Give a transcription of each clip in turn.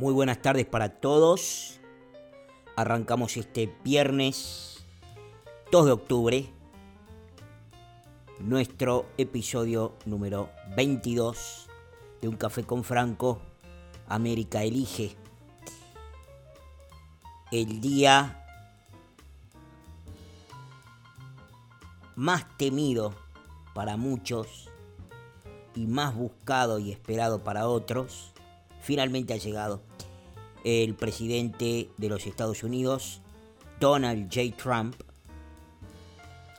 Muy buenas tardes para todos. Arrancamos este viernes 2 de octubre nuestro episodio número 22 de Un Café con Franco. América elige el día más temido para muchos y más buscado y esperado para otros, finalmente ha llegado el presidente de los Estados Unidos, Donald J. Trump,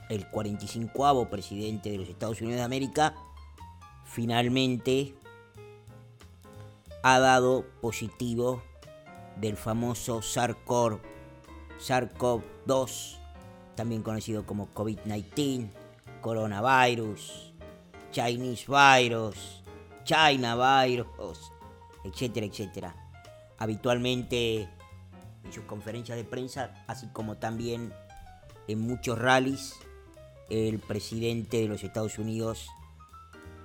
el 45 presidente de los Estados Unidos de América, finalmente ha dado positivo del famoso SARS-CoV, SARS-CoV-2, también conocido como COVID-19, coronavirus, Chinese virus, China virus, etcétera, etcétera. Habitualmente en sus conferencias de prensa, así como también en muchos rallies, el presidente de los Estados Unidos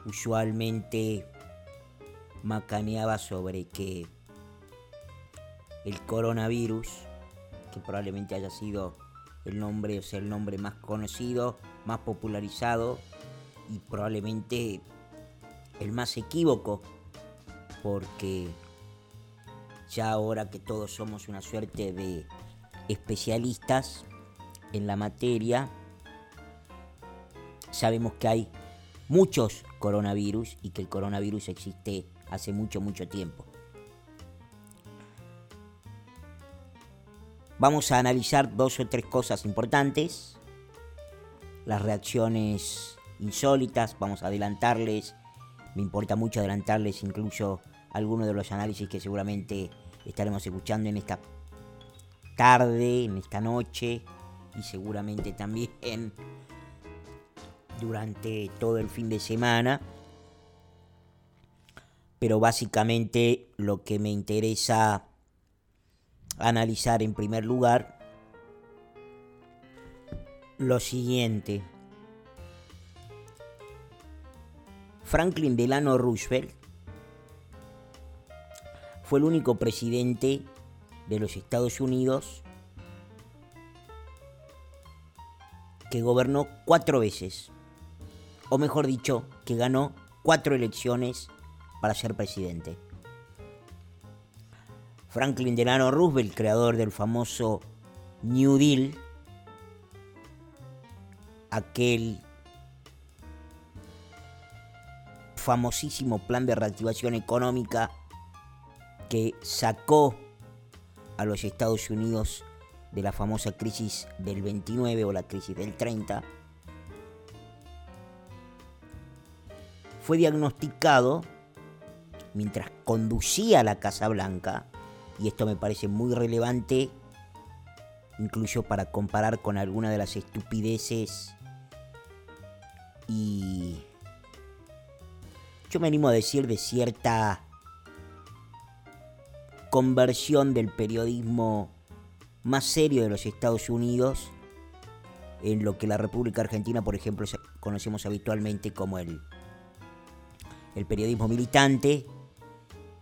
usualmente macaneaba sobre que el coronavirus, que probablemente haya sido el nombre, o sea, el nombre más conocido, más popularizado y probablemente el más equívoco, porque ya ahora que todos somos una suerte de especialistas en la materia, sabemos que hay muchos coronavirus y que el coronavirus existe hace mucho, mucho tiempo. Vamos a analizar dos o tres cosas importantes. Las reacciones insólitas, vamos a adelantarles. Me importa mucho adelantarles incluso algunos de los análisis que seguramente estaremos escuchando en esta tarde, en esta noche y seguramente también durante todo el fin de semana. Pero básicamente lo que me interesa analizar en primer lugar lo siguiente. Franklin Delano Roosevelt fue el único presidente de los Estados Unidos que gobernó cuatro veces, o mejor dicho, que ganó cuatro elecciones para ser presidente. Franklin Delano Roosevelt, creador del famoso New Deal, aquel famosísimo plan de reactivación económica que sacó a los Estados Unidos de la famosa crisis del 29 o la crisis del 30, fue diagnosticado mientras conducía a la Casa Blanca y esto me parece muy relevante, incluso para comparar con alguna de las estupideces y yo me animo a decir de cierta conversión del periodismo más serio de los Estados Unidos en lo que la República Argentina, por ejemplo, conocemos habitualmente como el, el periodismo militante,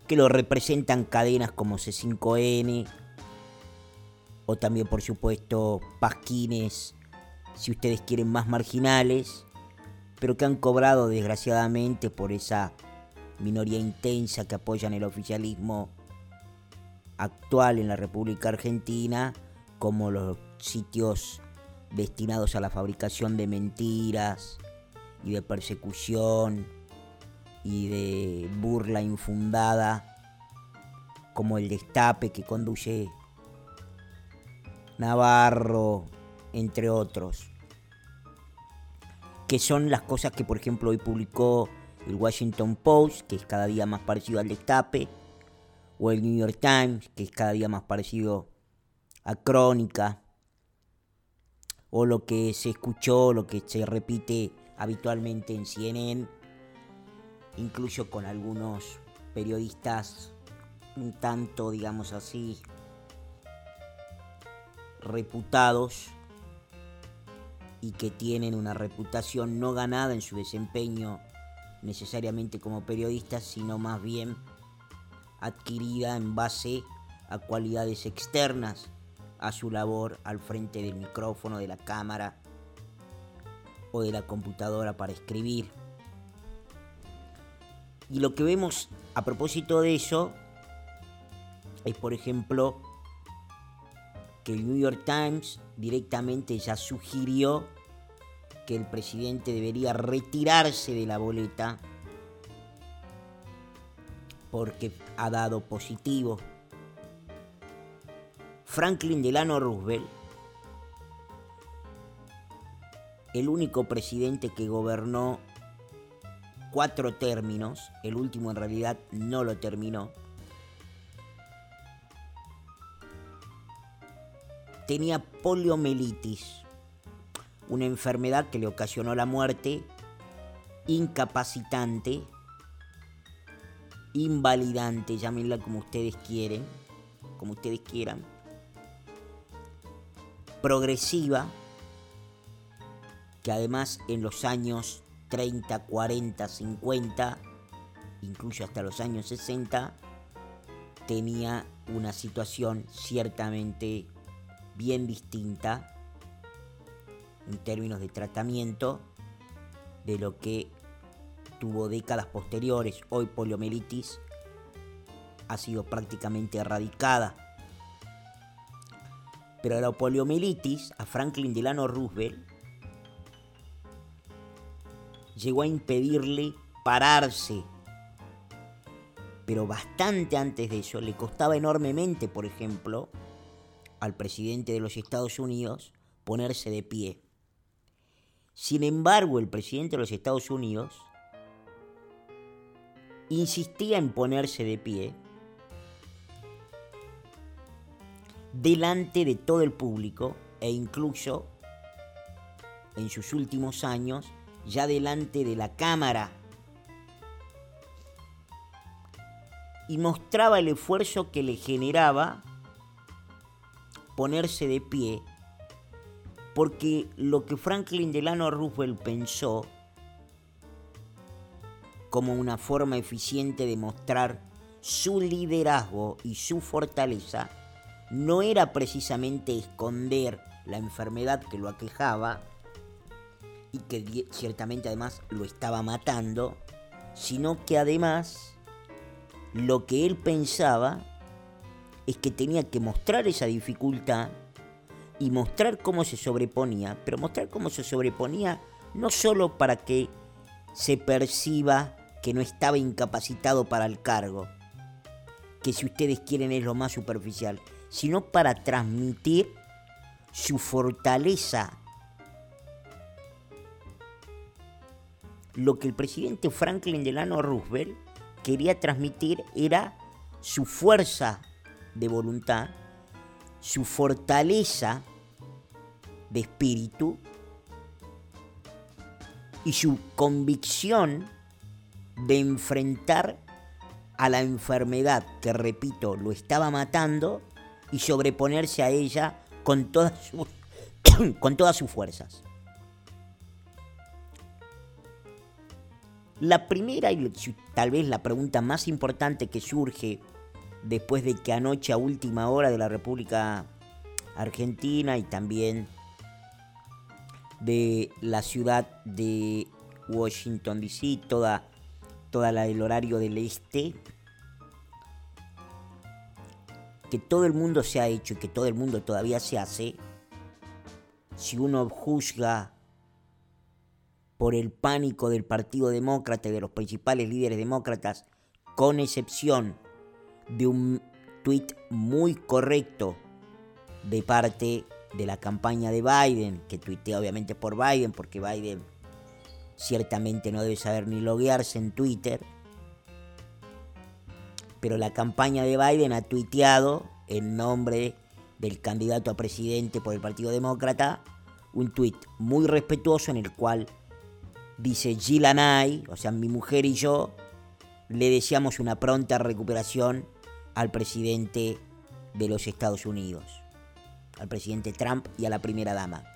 que lo representan cadenas como C5N, o también por supuesto pasquines, si ustedes quieren más marginales, pero que han cobrado desgraciadamente por esa minoría intensa que apoyan el oficialismo actual en la República Argentina, como los sitios destinados a la fabricación de mentiras y de persecución y de burla infundada, como el destape que conduce Navarro, entre otros. Que son las cosas que, por ejemplo, hoy publicó el Washington Post, que es cada día más parecido al destape, o el New York Times, que es cada día más parecido a Crónica, o lo que se escuchó, lo que se repite habitualmente en CNN incluso con algunos periodistas un tanto, digamos así, reputados y que tienen una reputación no ganada en su desempeño necesariamente como periodistas, sino más bien adquirida en base a cualidades externas a su labor al frente del micrófono, de la cámara o de la computadora para escribir. Y lo que vemos a propósito de eso es, por ejemplo, que el New York Times directamente ya sugirió que el presidente debería retirarse de la boleta porque ha dado positivo. Franklin Delano Roosevelt, el único presidente que gobernó cuatro términos, el último en realidad no lo terminó, tenía poliomielitis, una enfermedad que le ocasionó la muerte, incapacitante, invalidante, llámenla como ustedes quieren, como ustedes quieran, progresiva, que además en los años 30, 40, 50, incluso hasta los años 60, tenía una situación ciertamente bien distinta en términos de tratamiento de lo que tuvo décadas posteriores. Hoy poliomielitis ha sido prácticamente erradicada. Pero la poliomielitis a Franklin Delano Roosevelt llegó a impedirle pararse. Pero bastante antes de eso le costaba enormemente, por ejemplo, al presidente de los Estados Unidos ponerse de pie. Sin embargo, el presidente de los Estados Unidos insistía en ponerse de pie delante de todo el público e incluso en sus últimos años ya delante de la cámara. Y mostraba el esfuerzo que le generaba ponerse de pie porque lo que Franklin Delano Roosevelt pensó como una forma eficiente de mostrar su liderazgo y su fortaleza no era precisamente esconder la enfermedad que lo aquejaba y que ciertamente además lo estaba matando, sino que además lo que él pensaba es que tenía que mostrar esa dificultad y mostrar cómo se sobreponía, pero mostrar cómo se sobreponía no solo para que se perciba que no estaba incapacitado para el cargo, que si ustedes quieren es lo más superficial, sino para transmitir su fortaleza. Lo que el presidente Franklin Delano Roosevelt quería transmitir era su fuerza de voluntad, su fortaleza de espíritu y su convicción de enfrentar a la enfermedad que, repito, lo estaba matando y sobreponerse a ella con todas sus, con todas sus fuerzas. La primera y tal vez la pregunta más importante que surge después de que anoche a última hora de la República Argentina y también de la ciudad de Washington DC, toda, toda la del horario del este, que todo el mundo se ha hecho y que todo el mundo todavía se hace, si uno juzga por el pánico del Partido Demócrata y de los principales líderes demócratas, con excepción de un tuit muy correcto de parte de la campaña de Biden, que tuitea obviamente por Biden, porque Biden ciertamente no debe saber ni loguearse en Twitter, pero la campaña de Biden ha tuiteado en nombre del candidato a presidente por el Partido Demócrata un tuit muy respetuoso en el cual dice Jill and o sea, mi mujer y yo, le deseamos una pronta recuperación al presidente de los Estados Unidos, al presidente Trump y a la primera dama.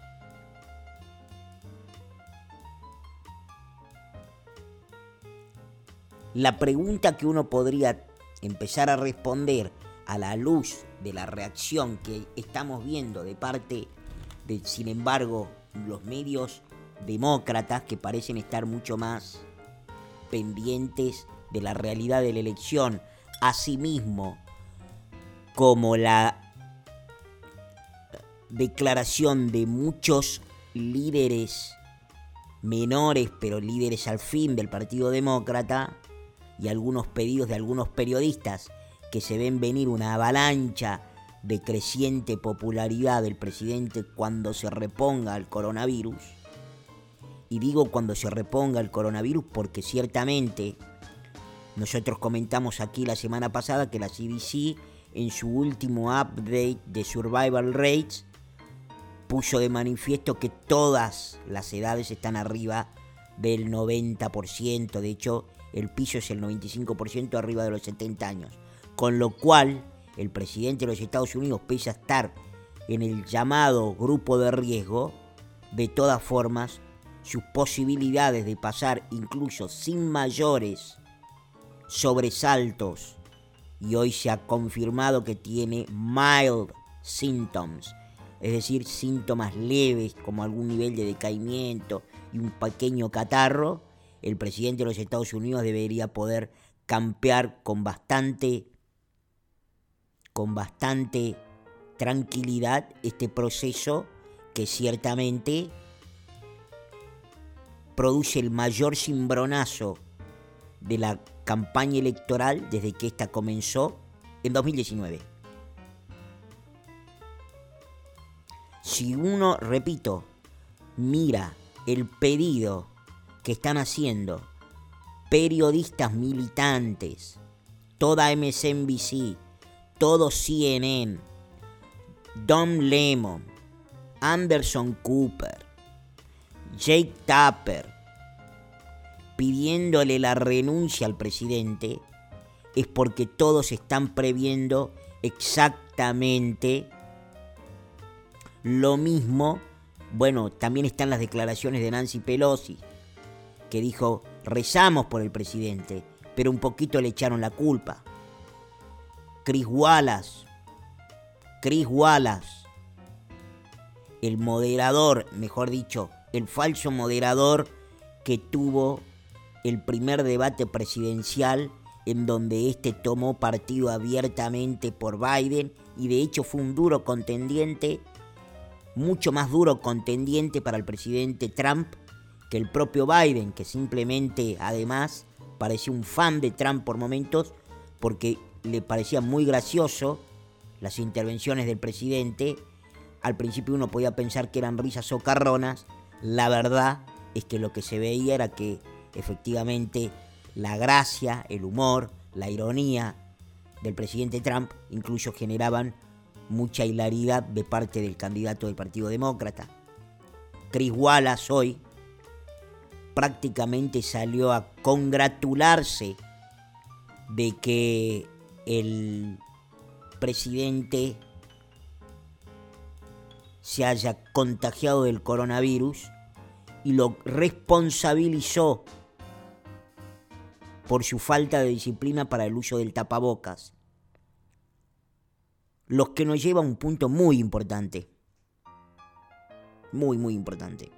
La pregunta que uno podría empezar a responder a la luz de la reacción que estamos viendo de parte de, sin embargo, los medios demócratas que parecen estar mucho más pendientes de la realidad de la elección, asimismo como la declaración de muchos líderes menores, pero líderes al fin del Partido Demócrata, y algunos pedidos de algunos periodistas que se ven venir una avalancha de creciente popularidad del presidente cuando se reponga el coronavirus. Y digo cuando se reponga el coronavirus porque ciertamente nosotros comentamos aquí la semana pasada que la CDC en su último update de Survival Rates puso de manifiesto que todas las edades están arriba del 90%, de hecho el piso es el 95% arriba de los 70 años, con lo cual el presidente de los Estados Unidos, pese a estar en el llamado grupo de riesgo, de todas formas, sus posibilidades de pasar incluso sin mayores sobresaltos, y hoy se ha confirmado que tiene mild symptoms, es decir, síntomas leves como algún nivel de decaimiento y un pequeño catarro, el presidente de los Estados Unidos debería poder campear con bastante con bastante tranquilidad este proceso que ciertamente produce el mayor cimbronazo de la campaña electoral desde que esta comenzó en 2019. Si uno, repito, mira el pedido que están haciendo periodistas militantes, toda MSNBC, todo CNN, Don Lemon, Anderson Cooper, Jake Tapper, pidiéndole la renuncia al presidente, es porque todos están previendo exactamente lo mismo, bueno, también están las declaraciones de Nancy Pelosi, que dijo, rezamos por el presidente, pero un poquito le echaron la culpa. Chris Wallace, Chris Wallace, el moderador, mejor dicho, el falso moderador que tuvo el primer debate presidencial en donde éste tomó partido abiertamente por Biden y de hecho fue un duro contendiente mucho más duro contendiente para el presidente Trump que el propio Biden, que simplemente además parecía un fan de Trump por momentos porque le parecía muy gracioso las intervenciones del presidente. Al principio uno podía pensar que eran risas socarronas. La verdad es que lo que se veía era que efectivamente la gracia, el humor, la ironía del presidente Trump incluso generaban mucha hilaridad de parte del candidato del Partido Demócrata. Chris Wallace hoy prácticamente salió a congratularse de que el presidente se haya contagiado del coronavirus y lo responsabilizó por su falta de disciplina para el uso del tapabocas los que nos lleva a un punto muy importante. Muy, muy importante.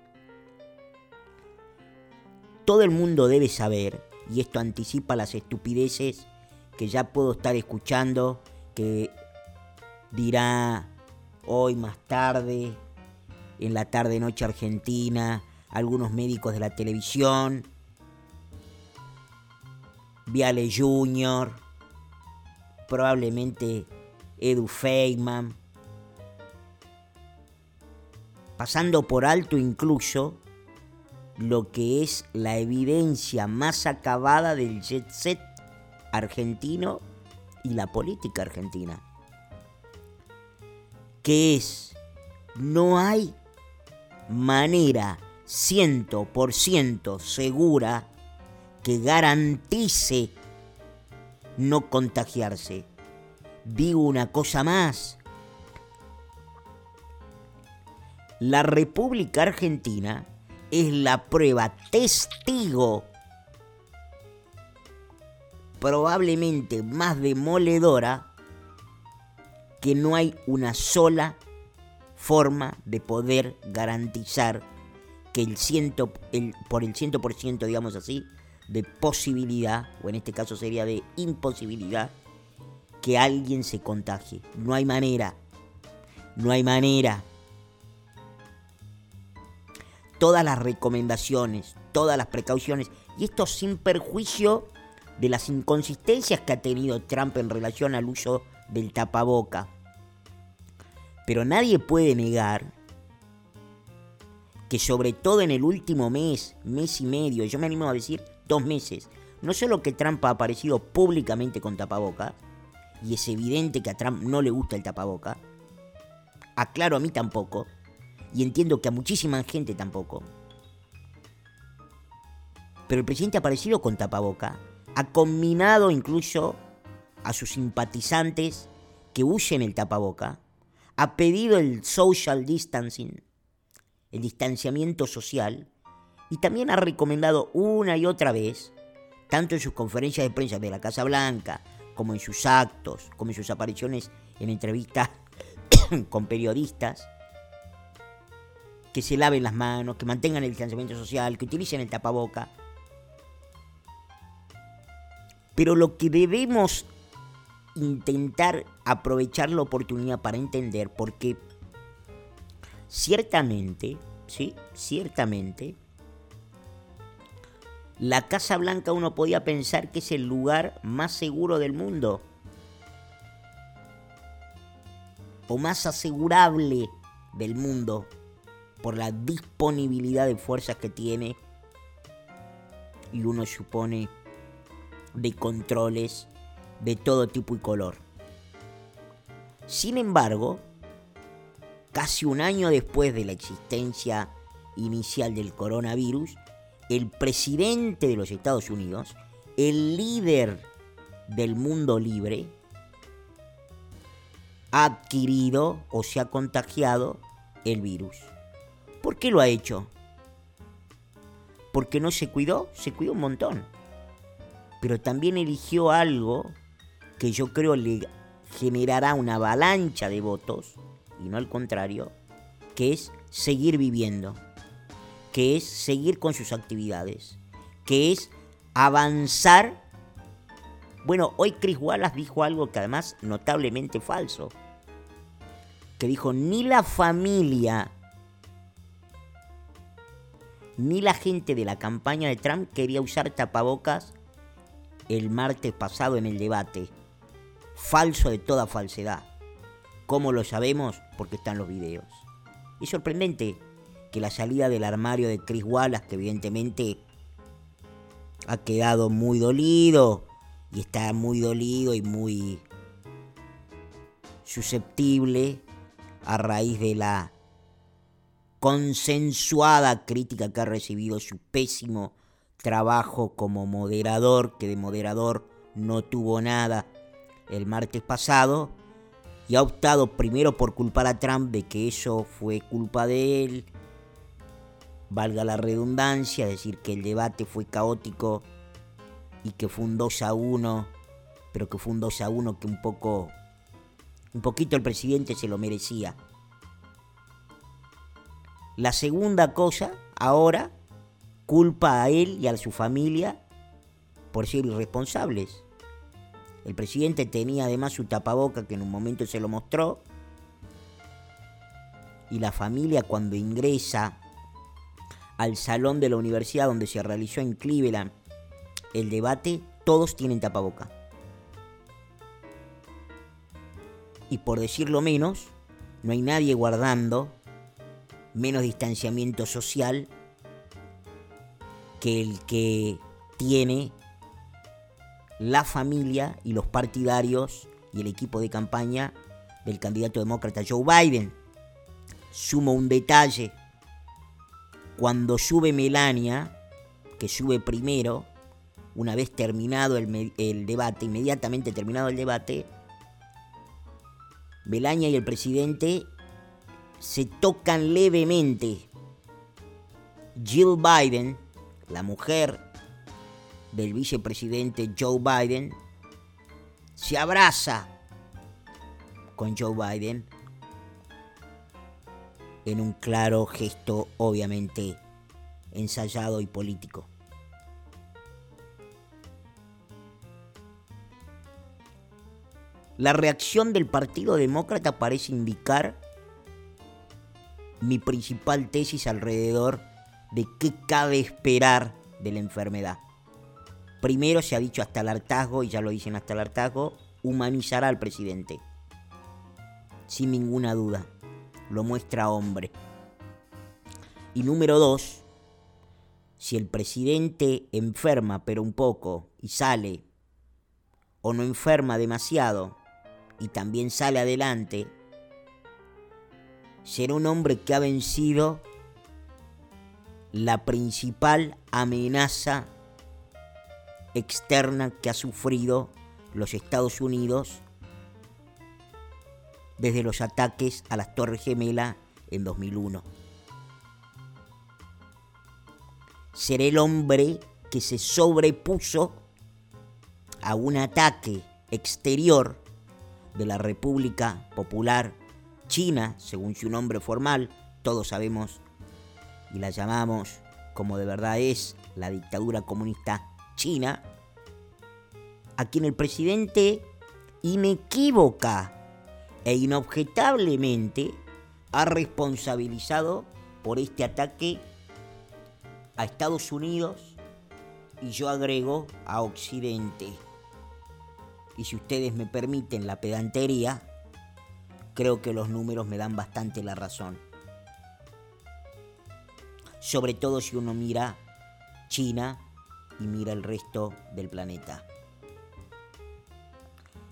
Todo el mundo debe saber, y esto anticipa las estupideces que ya puedo estar escuchando, que dirá hoy más tarde, en la tarde noche argentina, algunos médicos de la televisión, Viale Junior, probablemente Edu Feynman, pasando por alto incluso lo que es la evidencia más acabada del jet set argentino y la política argentina, que es, no hay manera 100% segura que garantice no contagiarse digo una cosa más. La República Argentina es la prueba testigo probablemente más demoledora que no hay una sola forma de poder garantizar que el ciento, el, por el 100%, digamos así, de posibilidad, o en este caso sería de imposibilidad, que alguien se contagie. No hay manera. No hay manera. Todas las recomendaciones, todas las precauciones, y esto sin perjuicio de las inconsistencias que ha tenido Trump en relación al uso del tapaboca. Pero nadie puede negar que sobre todo en el último mes, mes y medio, yo me animo a decir dos meses, no solo que Trump ha aparecido públicamente con tapaboca, y es evidente que a Trump no le gusta el tapaboca, aclaro a mí tampoco, y entiendo que a muchísima gente tampoco, pero el presidente ha aparecido con tapaboca, ha combinado incluso a sus simpatizantes que usen el tapaboca, ha pedido el social distancing, el distanciamiento social, y también ha recomendado una y otra vez, tanto en sus conferencias de prensa de la Casa Blanca, como en sus actos, como en sus apariciones en entrevistas con periodistas, que se laven las manos, que mantengan el distanciamiento social, que utilicen el tapaboca. Pero lo que debemos intentar aprovechar la oportunidad para entender, porque ciertamente, ¿sí? Ciertamente, la Casa Blanca uno podía pensar que es el lugar más seguro del mundo. O más asegurable del mundo por la disponibilidad de fuerzas que tiene y uno supone de controles de todo tipo y color. Sin embargo, casi un año después de la existencia inicial del coronavirus, el presidente de los Estados Unidos, el líder del mundo libre, ha adquirido o se ha contagiado el virus. ¿Por qué lo ha hecho? Porque no se cuidó, se cuidó un montón. Pero también eligió algo que yo creo le generará una avalancha de votos, y no al contrario, que es seguir viviendo que es seguir con sus actividades, que es avanzar. Bueno, hoy Chris Wallace dijo algo que además notablemente falso, que dijo, ni la familia, ni la gente de la campaña de Trump quería usar tapabocas el martes pasado en el debate. Falso de toda falsedad. ¿Cómo lo sabemos? Porque están los videos. Es sorprendente que la salida del armario de Chris Wallace, que evidentemente ha quedado muy dolido y está muy dolido y muy susceptible a raíz de la consensuada crítica que ha recibido su pésimo trabajo como moderador, que de moderador no tuvo nada el martes pasado, y ha optado primero por culpar a Trump de que eso fue culpa de él, valga la redundancia, decir que el debate fue caótico y que fue un 2 a 1, pero que fue un 2 a 1 que un poco, un poquito el presidente se lo merecía. La segunda cosa, ahora, culpa a él y a su familia por ser irresponsables. El presidente tenía además su tapaboca que en un momento se lo mostró. Y la familia cuando ingresa al salón de la universidad donde se realizó en Cleveland el debate, todos tienen tapaboca. Y por decirlo menos, no hay nadie guardando menos distanciamiento social que el que tiene la familia y los partidarios y el equipo de campaña del candidato demócrata Joe Biden. Sumo un detalle cuando sube Melania, que sube primero, una vez terminado el, debate, inmediatamente terminado el debate, Melania y el presidente se tocan levemente. Jill Biden, la mujer del vicepresidente Joe Biden, se abraza con Joe Biden en un claro gesto obviamente ensayado y político. La reacción del Partido Demócrata parece indicar mi principal tesis alrededor de qué cabe esperar de la enfermedad. Primero se ha dicho hasta el hartazgo, y ya lo dicen hasta el hartazgo, humanizará al presidente. Sin ninguna duda, lo muestra hombre. Y número dos, si el presidente enferma pero un poco y sale, o no enferma demasiado y también sale adelante, será un hombre que ha vencido la principal amenaza externa que ha sufrido los Estados Unidos desde los ataques a las Torres Gemelas en 2001. Será el hombre que se sobrepuso a un ataque exterior de la República Popular China, según su nombre formal, todos sabemos y la llamamos como de verdad es la dictadura comunista china, a quien el presidente inequívoca e inobjetablemente ha responsabilizado por este ataque a Estados Unidos y yo agrego a Occidente. Y si ustedes me permiten la pedantería, creo que los números me dan bastante la razón. Sobre todo si uno mira China y mira el resto del planeta.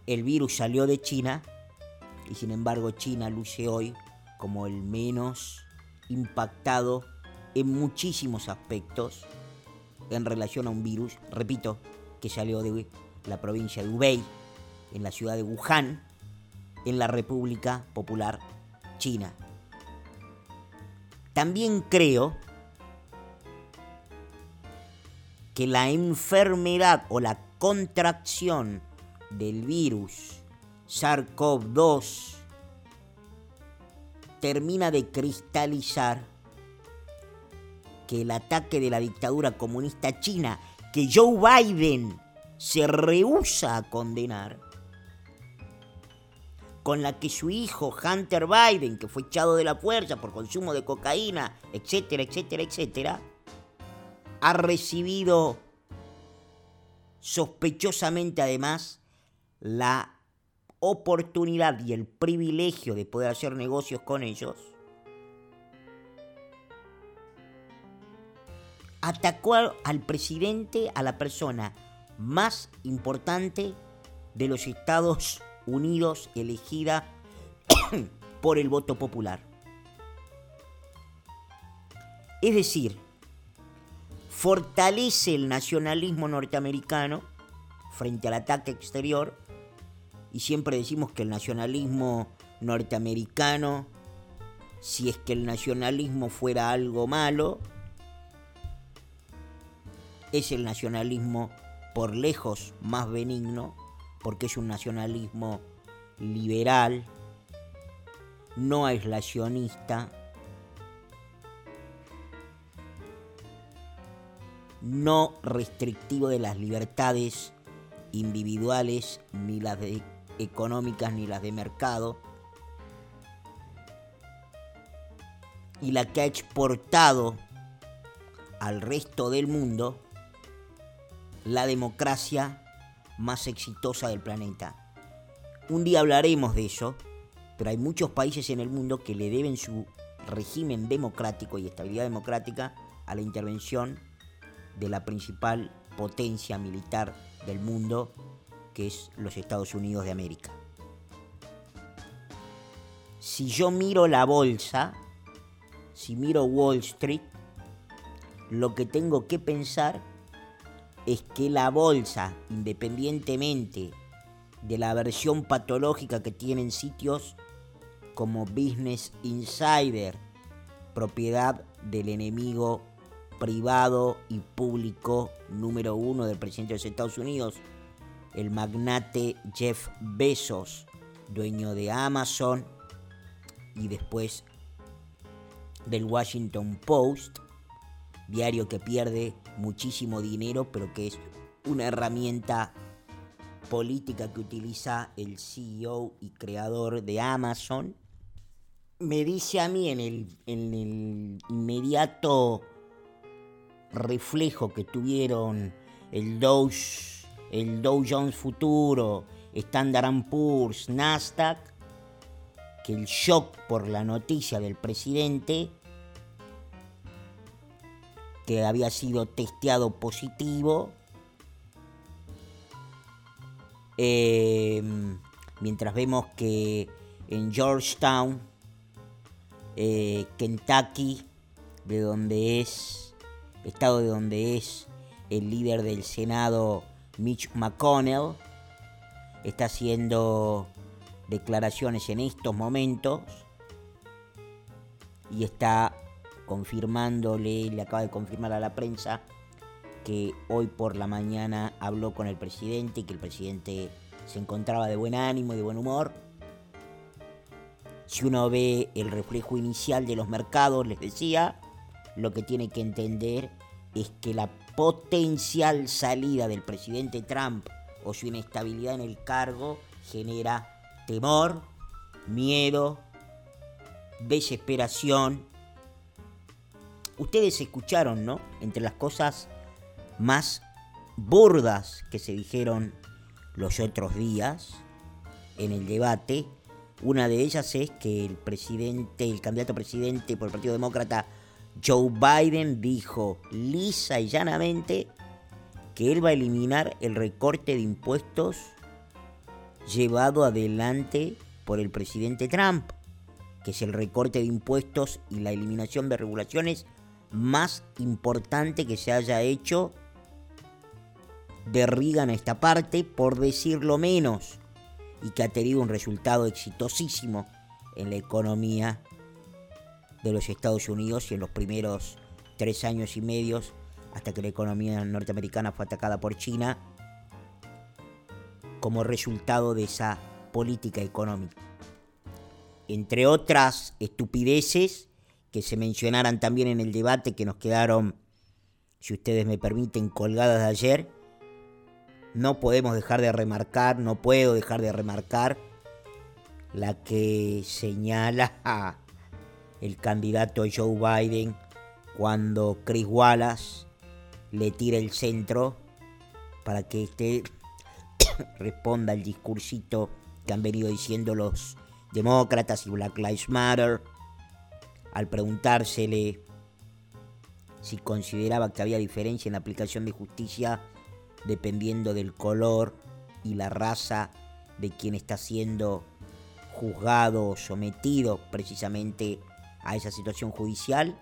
El virus salió de China y sin embargo China luce hoy como el menos impactado en muchísimos aspectos en relación a un virus, repito, que salió de la provincia de Hubei, en la ciudad de Wuhan, en la República Popular China. También creo que la enfermedad o la contracción del virus SARS-CoV-2 termina de cristalizar que el ataque de la dictadura comunista china, que Joe Biden se rehúsa a condenar, con la que su hijo Hunter Biden, que fue echado de la fuerza por consumo de cocaína, etcétera, etcétera, etcétera, ha recibido sospechosamente además la oportunidad y el privilegio de poder hacer negocios con ellos, atacó al presidente, a la persona más importante de los Estados Unidos elegida por el voto popular. Es decir, fortalece el nacionalismo norteamericano frente al ataque exterior y siempre decimos que el nacionalismo norteamericano, si es que el nacionalismo fuera algo malo, es el nacionalismo por lejos más benigno porque es un nacionalismo liberal, no aislacionista, no restrictivo de las libertades individuales, ni las económicas, ni las de mercado, y la que ha exportado al resto del mundo la democracia más exitosa del planeta. Un día hablaremos de eso, pero hay muchos países en el mundo que le deben su régimen democrático y estabilidad democrática a la intervención de la principal potencia militar del mundo, que es los Estados Unidos de América. Si yo miro la bolsa, si miro Wall Street, lo que tengo que pensar es que la bolsa, independientemente de la versión patológica que tienen sitios como Business Insider, propiedad del enemigo privado y público número uno del presidente de los Estados Unidos, el magnate Jeff Bezos, dueño de Amazon y después del Washington Post, diario que pierde muchísimo dinero, pero que es una herramienta política que utiliza el CEO y creador de Amazon, me dice a mí en el, inmediato reflejo que tuvieron el Dow, el Dow Jones Futuro, Standard Poor's, Nasdaq, que el shock por la noticia del presidente que había sido testeado positivo. Em, mientras vemos que en Georgetown, eh, Kentucky, de donde es, estado de donde es el líder del Senado, Mitch McConnell, está haciendo declaraciones en estos momentos y está confirmándole, le acaba de confirmar a la prensa que hoy por la mañana habló con el presidente y que el presidente se encontraba de buen ánimo y de buen humor. Si uno ve el reflejo inicial de los mercados, les decía, lo que tiene que entender es que la potencial salida del presidente Trump o su inestabilidad en el cargo genera temor, miedo, desesperación. Ustedes escucharon, ¿no? Entre las cosas más burdas que se dijeron los otros días en el debate. Una de ellas es que el presidente, el candidato a presidente por el Partido Demócrata, Joe Biden, dijo lisa y llanamente que él va a eliminar el recorte de impuestos llevado adelante por el presidente Trump, que es el recorte de impuestos y la eliminación de regulaciones más importante que se haya hecho de Reagan a esta parte, por decirlo menos, y que ha tenido un resultado exitosísimo en la economía de los Estados Unidos y en los primeros tres años y medios, hasta que la economía norteamericana fue atacada por China, como resultado de esa política económica. Entre otras estupideces que se mencionaran también en el debate que nos quedaron, si ustedes me permiten, colgadas de ayer, no podemos dejar de remarcar, no puedo dejar de remarcar la que señala el candidato Joe Biden cuando Chris Wallace le tira el centro para que este responda al discursito que han venido diciendo los demócratas y Black Lives Matter al preguntársele si consideraba que había diferencia en la aplicación de justicia dependiendo del color y la raza de quien está siendo juzgado o sometido precisamente a esa situación judicial.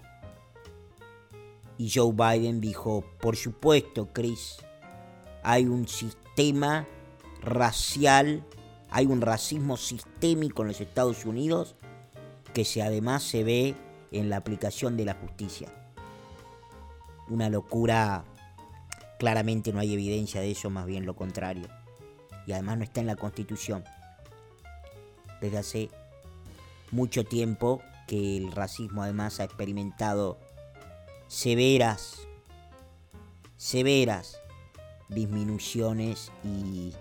Y Joe Biden dijo, por supuesto, Chris, hay un sistema racial, hay un racismo sistémico en los Estados Unidos que además se ve en la aplicación de la justicia. Una locura Claramente no hay evidencia de eso, más bien lo contrario. Y además no está en la Constitución. Desde hace mucho tiempo que el racismo además ha experimentado severas, severas disminuciones y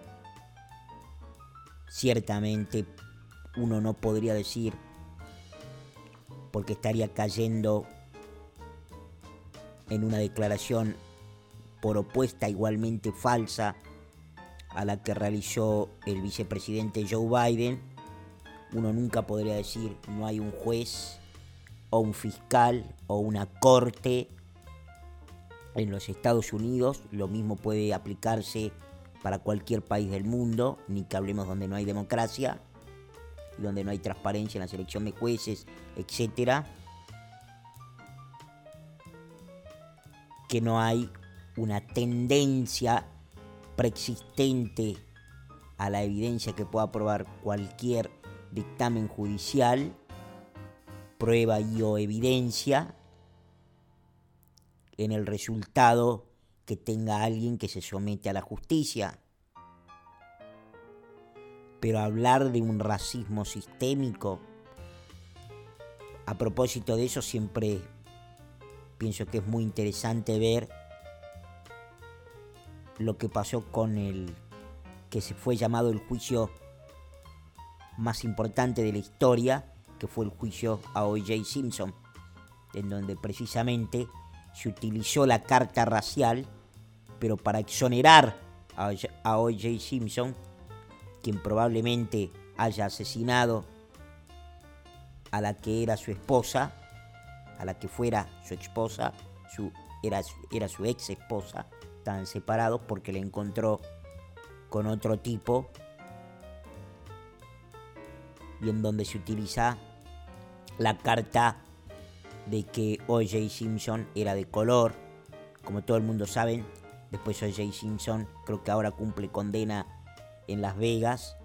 ciertamente uno no podría decir porque estaría cayendo en una declaración por opuesta igualmente falsa a la que realizó el vicepresidente Joe Biden, uno nunca podría decir no hay un juez o un fiscal o una corte en los Estados Unidos, lo mismo puede aplicarse para cualquier país del mundo, ni que hablemos donde no hay democracia, donde no hay transparencia en la selección de jueces, etcétera, que no hay una tendencia preexistente a la evidencia que pueda probar cualquier dictamen judicial, prueba y o evidencia, en el resultado que tenga alguien que se somete a la justicia. Pero hablar de un racismo sistémico, a propósito de eso siempre pienso que es muy interesante ver lo que pasó con el que se fue llamado el juicio más importante de la historia, que fue el juicio a O.J. Simpson, en donde precisamente se utilizó la carta racial, pero para exonerar a O.J. Simpson, quien probablemente haya asesinado a la que era su esposa, a la que fuera su esposa, su, era, era su ex esposa, estaban separados porque le encontró con otro tipo y en donde se utiliza la carta de que O.J. Simpson era de color. Como todo el mundo sabe, después O.J. Simpson creo que ahora cumple condena en Las Vegas.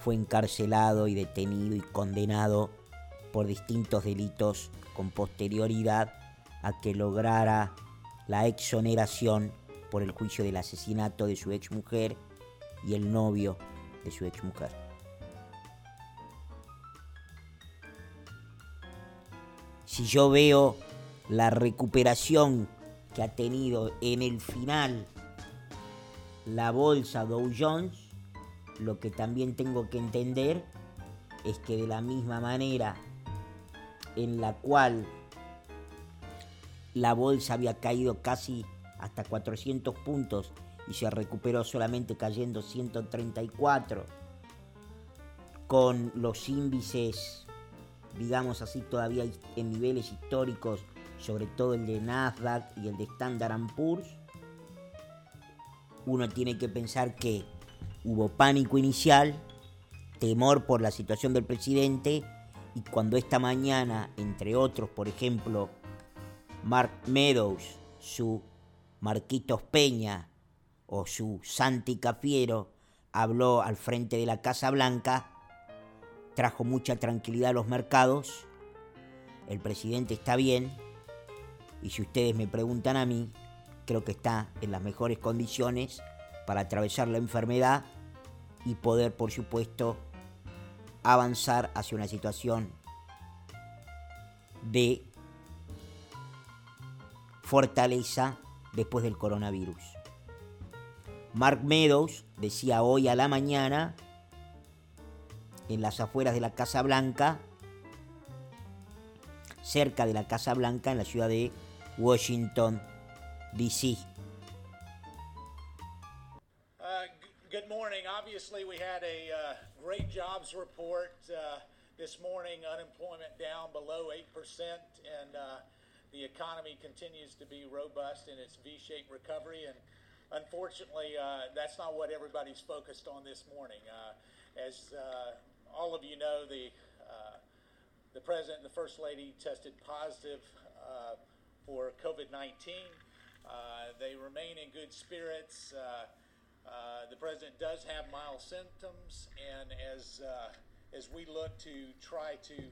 Fue encarcelado y detenido y condenado por distintos delitos con posterioridad a que lograra la exoneración por el juicio del asesinato de su exmujer y el novio de su exmujer. Si yo veo la recuperación que ha tenido en el final la bolsa Dow Jones, lo que también tengo que entender es que de la misma manera en la cual la bolsa había caído casi hasta 400 puntos y se recuperó solamente cayendo 134, con los índices, digamos así, todavía en niveles históricos, sobre todo el de Nasdaq y el de Standard Poor's, uno tiene que pensar que hubo pánico inicial, temor por la situación del presidente, y cuando esta mañana, entre otros, por ejemplo, Mark Meadows, su Marquitos Peña o su Santi Cafiero habló al frente de la Casa Blanca, trajo mucha tranquilidad a los mercados, el presidente está bien, y si ustedes me preguntan a mí, creo que está en las mejores condiciones para atravesar la enfermedad y poder, por supuesto, avanzar hacia una situación de fortaleza después del coronavirus. Mark Meadows decía hoy a la mañana en las afueras de la Casa Blanca, cerca de la Casa Blanca en la ciudad de Washington, D.C. Uh, good morning. Obviously, we had a uh, great jobs report uh, this morning. Unemployment down below 8%, and uh, the economy continues to be robust in its V-shaped recovery, and unfortunately, uh, that's not what everybody's focused on this morning. Uh, as all of you know, the the president and the first lady tested positive for COVID-19. Uh, they remain in good spirits. the president does have mild symptoms, and as as we look to try to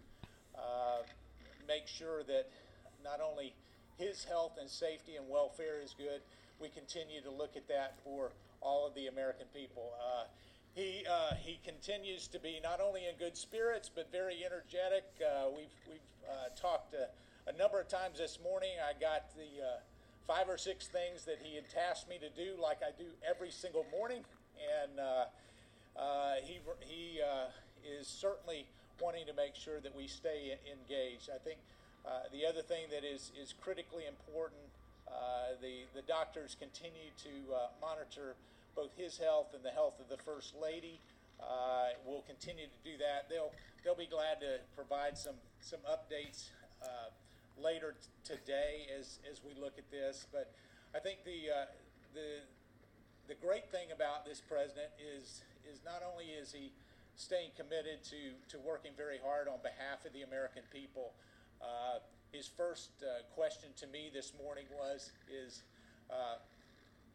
make sure that not only his health and safety and welfare is good, we continue to look at that for all of the American people. Uh, he, uh, he continues to be not only in good spirits, but very energetic. Uh, we've we've uh, talked a, a, number of times this morning. I got the uh, five or six things that he had tasked me to do, like I do every single morning. And uh, he, he is certainly wanting to make sure that we stay engaged. I think uh, the other thing that is, is critically important, uh, the, the doctors continue to uh, monitor both his health and the health of the First Lady. Uh, we'll continue to do that. They'll, they'll be glad to provide some, some updates uh, later today as, as we look at this. But I think the, the, the great thing about this president is, is not only is he staying committed to, to working very hard on behalf of the American people, uh, his first uh, question to me this morning was, is uh,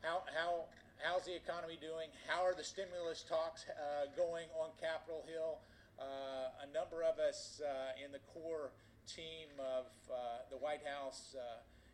how, how, how's the economy doing? How are the stimulus talks uh, going on Capitol Hill? Uh, a number of us uh, in the core team of the White House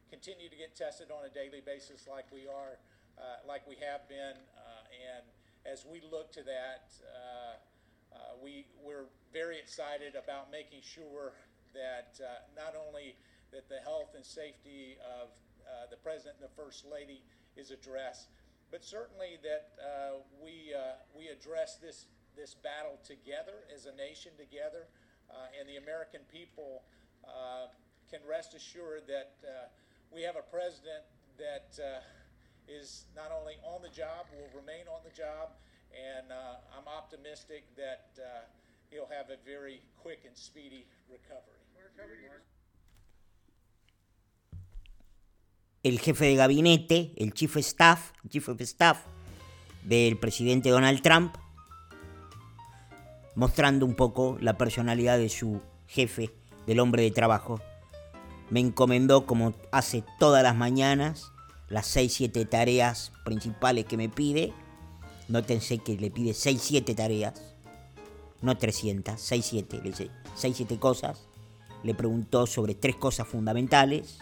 continue to get tested on a daily basis like we are, uh, like we have been. Uh, and as we look to that, uh, uh, we, we're very excited about making sure that uh, not only that the health and safety of uh, the President and the First Lady is addressed, but certainly that uh, we, uh, we address this, this battle together as a nation together, uh, and the American people uh, can rest assured that uh, we have a president that uh, is not only on the job, will remain on the job, and uh, I'm optimistic that uh, he'll have a very quick and speedy recovery. el jefe de gabinete, el chief staff, chief of staff del presidente Donald Trump, mostrando un poco la personalidad de su jefe, del hombre de trabajo. Me encomendó, como hace todas las mañanas, las 6-7 tareas principales que me pide. Nótense que le pide 6-7 tareas, no 300, 6-7, le dice 6-7 cosas. Le preguntó sobre tres cosas fundamentales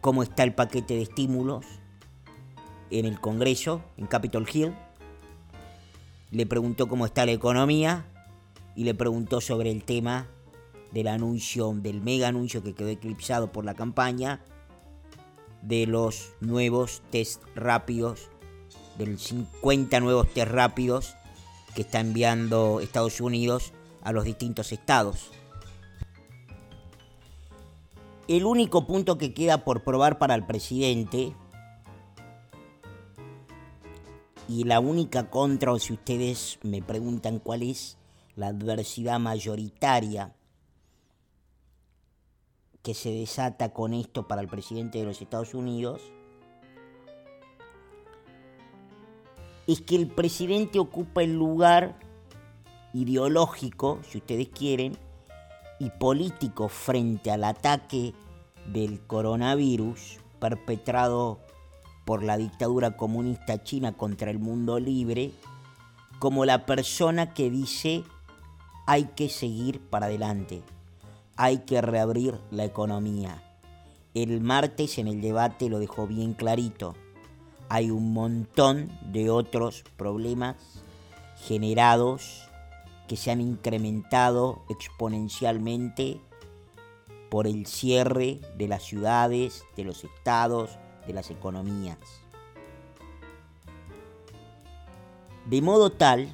cómo está el paquete de estímulos en el Congreso, en Capitol Hill. Le preguntó cómo está la economía y le preguntó sobre el tema del anuncio, del mega anuncio que quedó eclipsado por la campaña, de los nuevos test rápidos, del 50 nuevos test rápidos que está enviando Estados Unidos a los distintos estados. El único punto que queda por probar para el presidente y la única contra, o si ustedes me preguntan cuál es la adversidad mayoritaria que se desata con esto para el presidente de los Estados Unidos, es que el presidente ocupa el lugar ideológico, si ustedes quieren, y político frente al ataque del coronavirus perpetrado por la dictadura comunista china contra el mundo libre, como la persona que dice hay que seguir para adelante, hay que reabrir la economía. El martes en el debate lo dejó bien clarito. Hay un montón de otros problemas generados que se han incrementado exponencialmente por el cierre de las ciudades, de los estados, de las economías. De modo tal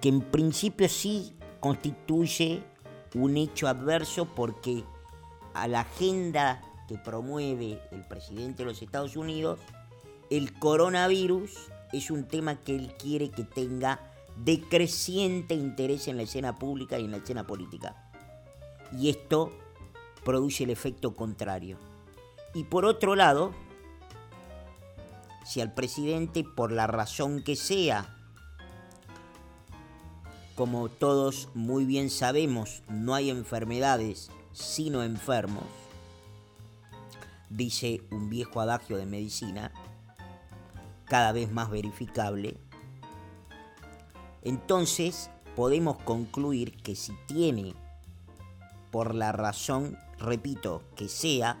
que en principio sí constituye un hecho adverso porque a la agenda que promueve el presidente de los Estados Unidos, el coronavirus es un tema que él quiere que tenga de creciente interés en la escena pública y en la escena política. Y esto produce el efecto contrario. Y por otro lado, si al presidente, por la razón que sea, como todos muy bien sabemos, no hay enfermedades sino enfermos, dice un viejo adagio de medicina, cada vez más verificable, entonces podemos concluir que si tiene, por la razón, repito, que sea,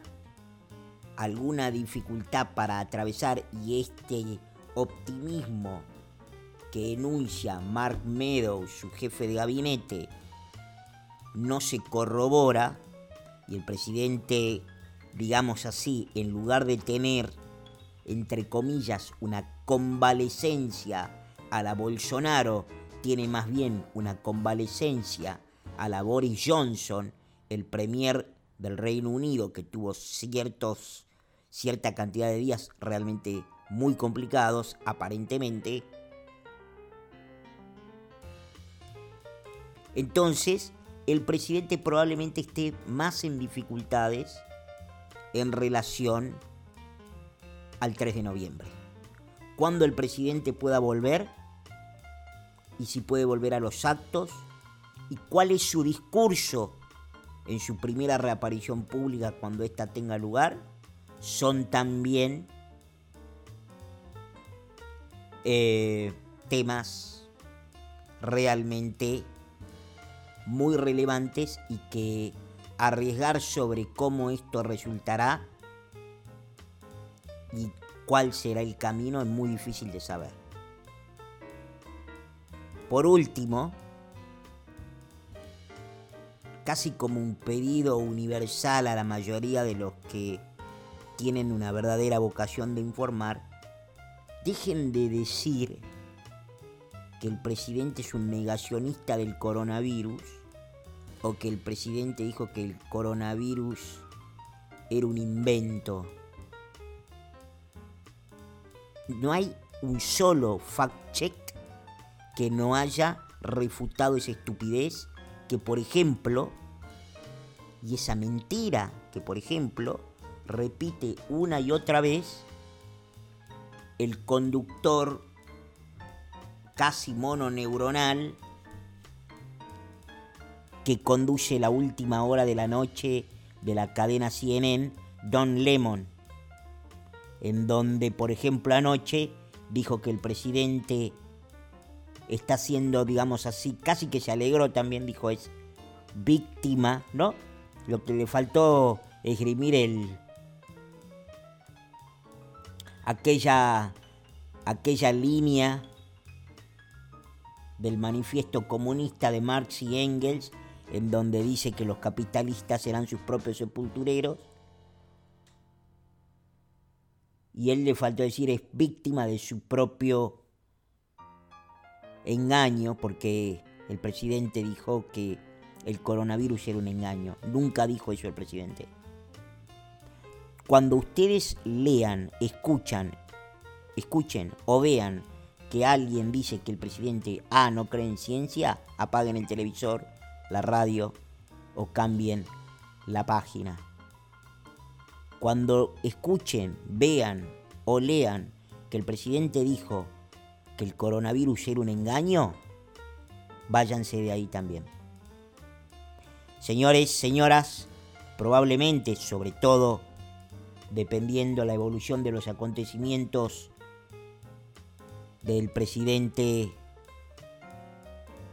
alguna dificultad para atravesar y este optimismo que enuncia Mark Meadows, su jefe de gabinete, no se corrobora y el presidente, digamos así, en lugar de tener, entre comillas, una convalecencia a la Bolsonaro, tiene más bien una convalecencia a la Boris Johnson, el premier del Reino Unido, que tuvo ciertos, cierta cantidad de días realmente muy complicados, aparentemente. Entonces, el presidente probablemente esté más en dificultades en relación al 3 de noviembre. Cuando el presidente pueda volver y si puede volver a los actos y cuál es su discurso en su primera reaparición pública cuando ésta tenga lugar, son también eh, temas realmente muy relevantes y que arriesgar sobre cómo esto resultará y cuál será el camino es muy difícil de saber. Por último, casi como un pedido universal a la mayoría de los que tienen una verdadera vocación de informar, dejen de decir que el presidente es un negacionista del coronavirus o que el presidente dijo que el coronavirus era un invento. No hay un solo fact check que no haya refutado esa estupidez que por ejemplo y esa mentira que por ejemplo repite una y otra vez el conductor casi mononeuronal que conduce la última hora de la noche de la cadena CNN, Don Lemon, en donde, por ejemplo, anoche dijo que el presidente está siendo, digamos así, casi que se alegró también, dijo, es víctima, ¿no? Lo que le faltó esgrimir el aquella aquella línea del manifiesto comunista de Marx y Engels en donde dice que los capitalistas serán sus propios sepultureros. Y él le faltó decir es víctima de su propio engaño, porque el presidente dijo que el coronavirus era un engaño. Nunca dijo eso el presidente. Cuando ustedes lean, escuchan, escuchen o vean que alguien dice que el presidente A no cree en ciencia, apaguen el televisor la radio o cambien la página. Cuando escuchen, vean o lean que el presidente dijo que el coronavirus era un engaño, váyanse de ahí también. Señores, señoras, probablemente, sobre todo, dependiendo la evolución de los acontecimientos del presidente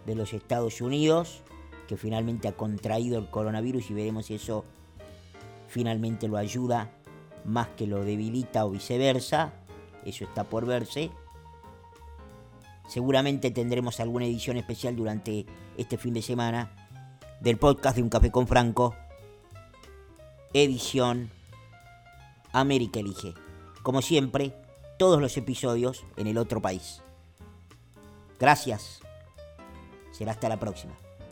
de los Estados Unidos, que finalmente ha contraído el coronavirus y veremos si eso finalmente lo ayuda más que lo debilita o viceversa. Eso está por verse. Seguramente tendremos alguna edición especial durante este fin de semana del podcast de Un Café con Franco. Edición América Elige. Como siempre, todos los episodios en el otro país. Gracias. Será hasta la próxima.